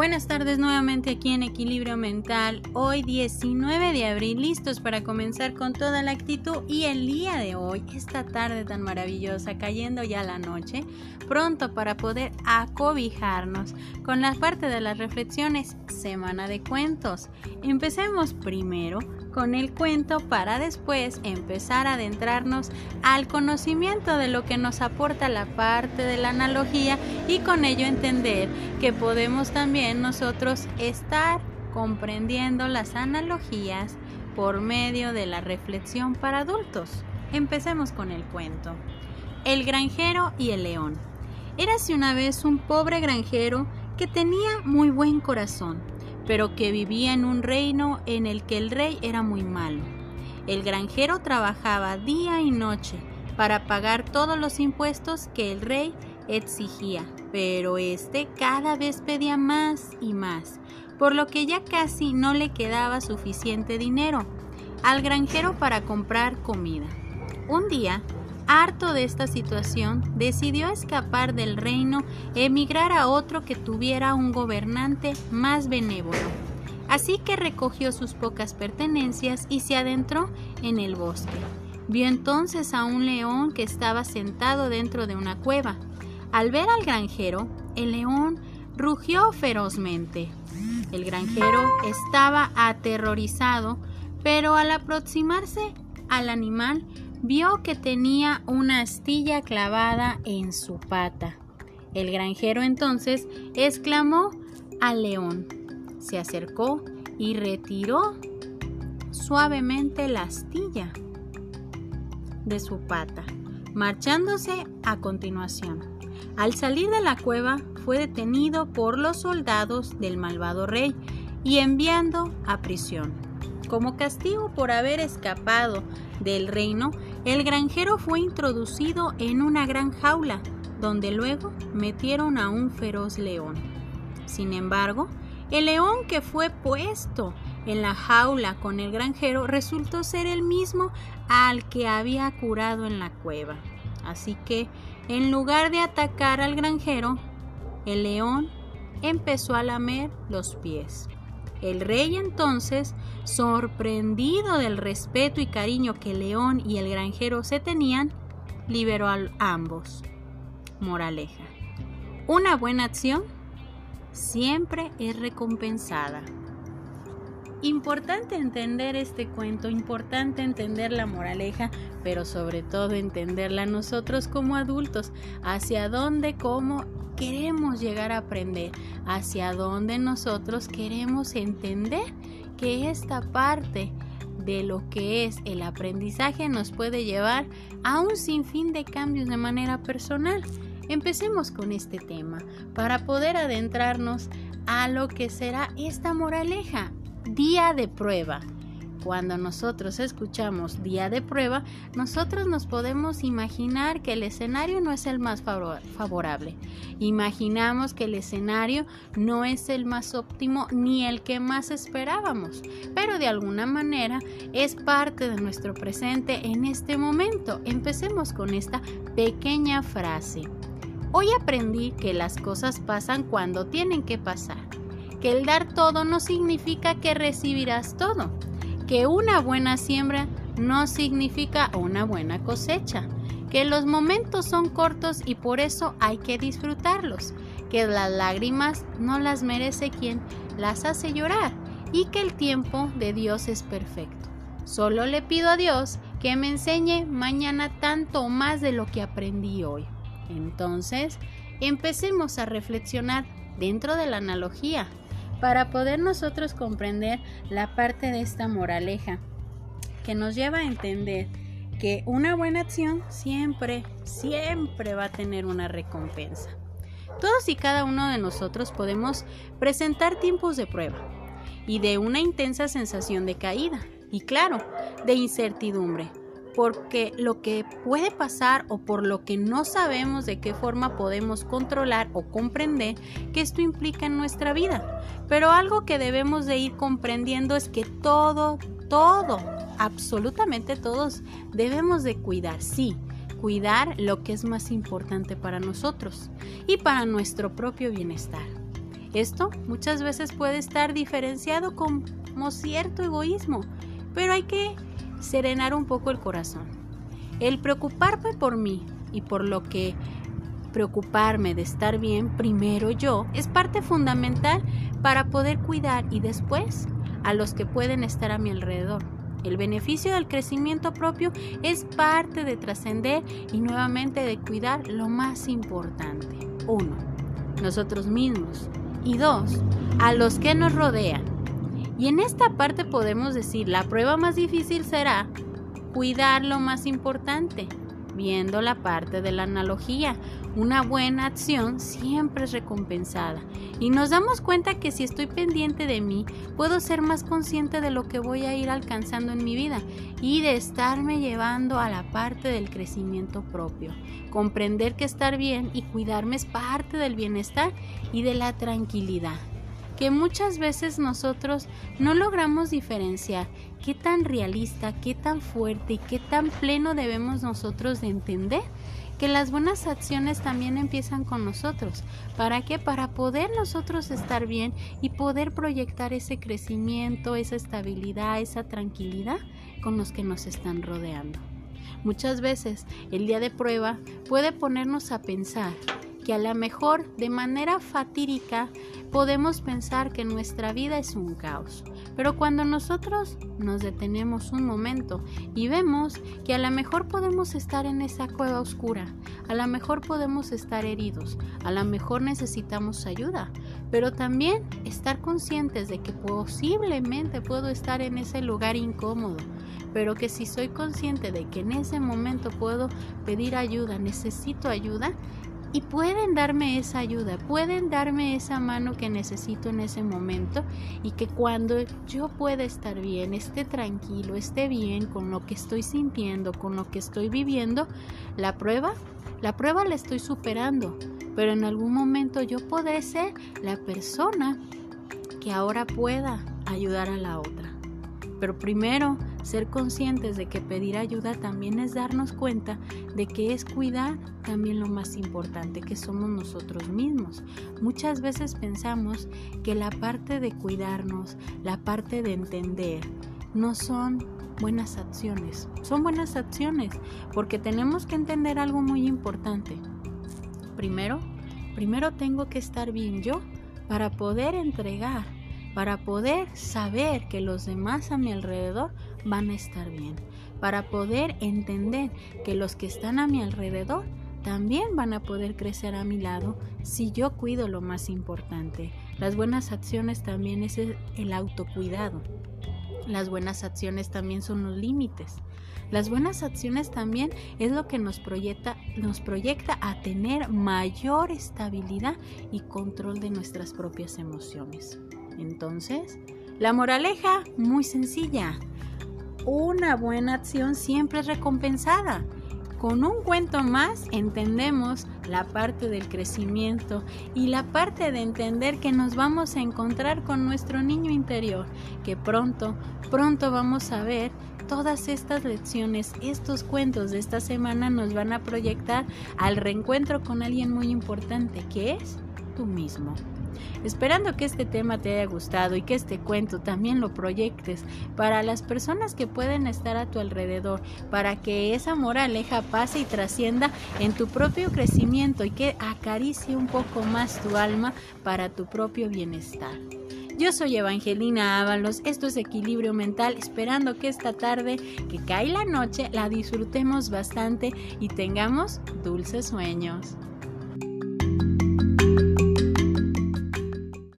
Buenas tardes nuevamente aquí en Equilibrio Mental. Hoy 19 de abril, listos para comenzar con toda la actitud y el día de hoy, esta tarde tan maravillosa, cayendo ya la noche, pronto para poder acobijarnos con la parte de las reflexiones, semana de cuentos. Empecemos primero con el cuento para después empezar a adentrarnos al conocimiento de lo que nos aporta la parte de la analogía y con ello entender que podemos también nosotros estar comprendiendo las analogías por medio de la reflexión para adultos. Empecemos con el cuento. El granjero y el león. Érase una vez un pobre granjero que tenía muy buen corazón pero que vivía en un reino en el que el rey era muy malo. El granjero trabajaba día y noche para pagar todos los impuestos que el rey exigía, pero este cada vez pedía más y más, por lo que ya casi no le quedaba suficiente dinero al granjero para comprar comida. Un día, harto de esta situación, decidió escapar del reino, emigrar a otro que tuviera un gobernante más benévolo. Así que recogió sus pocas pertenencias y se adentró en el bosque. Vio entonces a un león que estaba sentado dentro de una cueva. Al ver al granjero, el león rugió ferozmente. El granjero estaba aterrorizado, pero al aproximarse al animal vio que tenía una astilla clavada en su pata. El granjero entonces exclamó al león. Se acercó y retiró suavemente la astilla de su pata, marchándose a continuación. Al salir de la cueva fue detenido por los soldados del malvado rey y enviando a prisión. Como castigo por haber escapado del reino, el granjero fue introducido en una gran jaula, donde luego metieron a un feroz león. Sin embargo, el león que fue puesto en la jaula con el granjero resultó ser el mismo al que había curado en la cueva. Así que, en lugar de atacar al granjero, el león empezó a lamer los pies. El rey entonces, sorprendido del respeto y cariño que León y el granjero se tenían, liberó a ambos. Moraleja. Una buena acción siempre es recompensada. Importante entender este cuento, importante entender la moraleja, pero sobre todo entenderla nosotros como adultos, hacia dónde, cómo queremos llegar a aprender, hacia dónde nosotros queremos entender que esta parte de lo que es el aprendizaje nos puede llevar a un sinfín de cambios de manera personal. Empecemos con este tema para poder adentrarnos a lo que será esta moraleja, día de prueba. Cuando nosotros escuchamos día de prueba, nosotros nos podemos imaginar que el escenario no es el más favorable. Imaginamos que el escenario no es el más óptimo ni el que más esperábamos, pero de alguna manera es parte de nuestro presente en este momento. Empecemos con esta pequeña frase. Hoy aprendí que las cosas pasan cuando tienen que pasar, que el dar todo no significa que recibirás todo que una buena siembra no significa una buena cosecha, que los momentos son cortos y por eso hay que disfrutarlos, que las lágrimas no las merece quien las hace llorar y que el tiempo de Dios es perfecto. Solo le pido a Dios que me enseñe mañana tanto o más de lo que aprendí hoy. Entonces, empecemos a reflexionar dentro de la analogía para poder nosotros comprender la parte de esta moraleja que nos lleva a entender que una buena acción siempre, siempre va a tener una recompensa. Todos y cada uno de nosotros podemos presentar tiempos de prueba y de una intensa sensación de caída y claro, de incertidumbre, porque lo que puede pasar o por lo que no sabemos de qué forma podemos controlar o comprender que esto implica en nuestra vida. Pero algo que debemos de ir comprendiendo es que todo, todo, absolutamente todos debemos de cuidar, sí, cuidar lo que es más importante para nosotros y para nuestro propio bienestar. Esto muchas veces puede estar diferenciado como cierto egoísmo, pero hay que serenar un poco el corazón. El preocuparme por mí y por lo que preocuparme de estar bien primero yo es parte fundamental para poder cuidar y después a los que pueden estar a mi alrededor. El beneficio del crecimiento propio es parte de trascender y nuevamente de cuidar lo más importante. Uno, nosotros mismos. Y dos, a los que nos rodean. Y en esta parte podemos decir, la prueba más difícil será cuidar lo más importante, viendo la parte de la analogía. Una buena acción siempre es recompensada. Y nos damos cuenta que si estoy pendiente de mí, puedo ser más consciente de lo que voy a ir alcanzando en mi vida y de estarme llevando a la parte del crecimiento propio. Comprender que estar bien y cuidarme es parte del bienestar y de la tranquilidad que muchas veces nosotros no logramos diferenciar qué tan realista, qué tan fuerte y qué tan pleno debemos nosotros de entender que las buenas acciones también empiezan con nosotros. ¿Para qué? Para poder nosotros estar bien y poder proyectar ese crecimiento, esa estabilidad, esa tranquilidad con los que nos están rodeando. Muchas veces el día de prueba puede ponernos a pensar que a lo mejor de manera fatídica podemos pensar que nuestra vida es un caos. Pero cuando nosotros nos detenemos un momento y vemos que a lo mejor podemos estar en esa cueva oscura, a lo mejor podemos estar heridos, a lo mejor necesitamos ayuda, pero también estar conscientes de que posiblemente puedo estar en ese lugar incómodo, pero que si soy consciente de que en ese momento puedo pedir ayuda, necesito ayuda, y pueden darme esa ayuda, pueden darme esa mano que necesito en ese momento y que cuando yo pueda estar bien, esté tranquilo, esté bien con lo que estoy sintiendo, con lo que estoy viviendo, la prueba, la prueba la estoy superando, pero en algún momento yo podré ser la persona que ahora pueda ayudar a la otra. Pero primero, ser conscientes de que pedir ayuda también es darnos cuenta de que es cuidar también lo más importante, que somos nosotros mismos. Muchas veces pensamos que la parte de cuidarnos, la parte de entender, no son buenas acciones. Son buenas acciones porque tenemos que entender algo muy importante. Primero, primero tengo que estar bien yo para poder entregar para poder saber que los demás a mi alrededor van a estar bien, para poder entender que los que están a mi alrededor también van a poder crecer a mi lado si yo cuido lo más importante. Las buenas acciones también es el autocuidado. Las buenas acciones también son los límites. Las buenas acciones también es lo que nos proyecta, nos proyecta a tener mayor estabilidad y control de nuestras propias emociones. Entonces, la moraleja, muy sencilla. Una buena acción siempre es recompensada. Con un cuento más entendemos la parte del crecimiento y la parte de entender que nos vamos a encontrar con nuestro niño interior, que pronto, pronto vamos a ver todas estas lecciones, estos cuentos de esta semana nos van a proyectar al reencuentro con alguien muy importante, que es tú mismo. Esperando que este tema te haya gustado y que este cuento también lo proyectes para las personas que pueden estar a tu alrededor, para que esa moraleja pase y trascienda en tu propio crecimiento y que acaricie un poco más tu alma para tu propio bienestar. Yo soy Evangelina Ábalos, esto es Equilibrio Mental, esperando que esta tarde que cae la noche la disfrutemos bastante y tengamos dulces sueños.